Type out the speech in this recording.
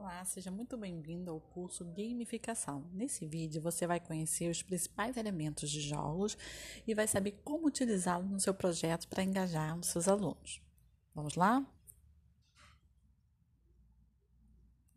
Olá, seja muito bem-vindo ao curso Gamificação. Nesse vídeo você vai conhecer os principais elementos de jogos e vai saber como utilizá-los no seu projeto para engajar os seus alunos. Vamos lá?